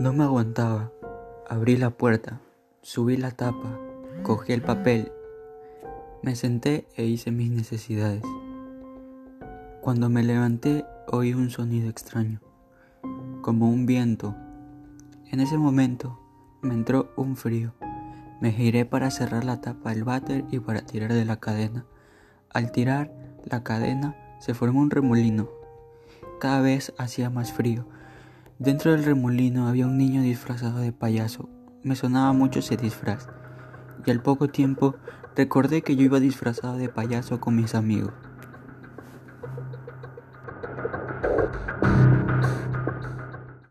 No me aguantaba. Abrí la puerta, subí la tapa, cogí el papel, me senté e hice mis necesidades. Cuando me levanté oí un sonido extraño, como un viento. En ese momento me entró un frío. Me giré para cerrar la tapa del váter y para tirar de la cadena. Al tirar la cadena se formó un remolino. Cada vez hacía más frío. Dentro del remolino había un niño disfrazado de payaso. Me sonaba mucho ese disfraz. Y al poco tiempo recordé que yo iba disfrazado de payaso con mis amigos.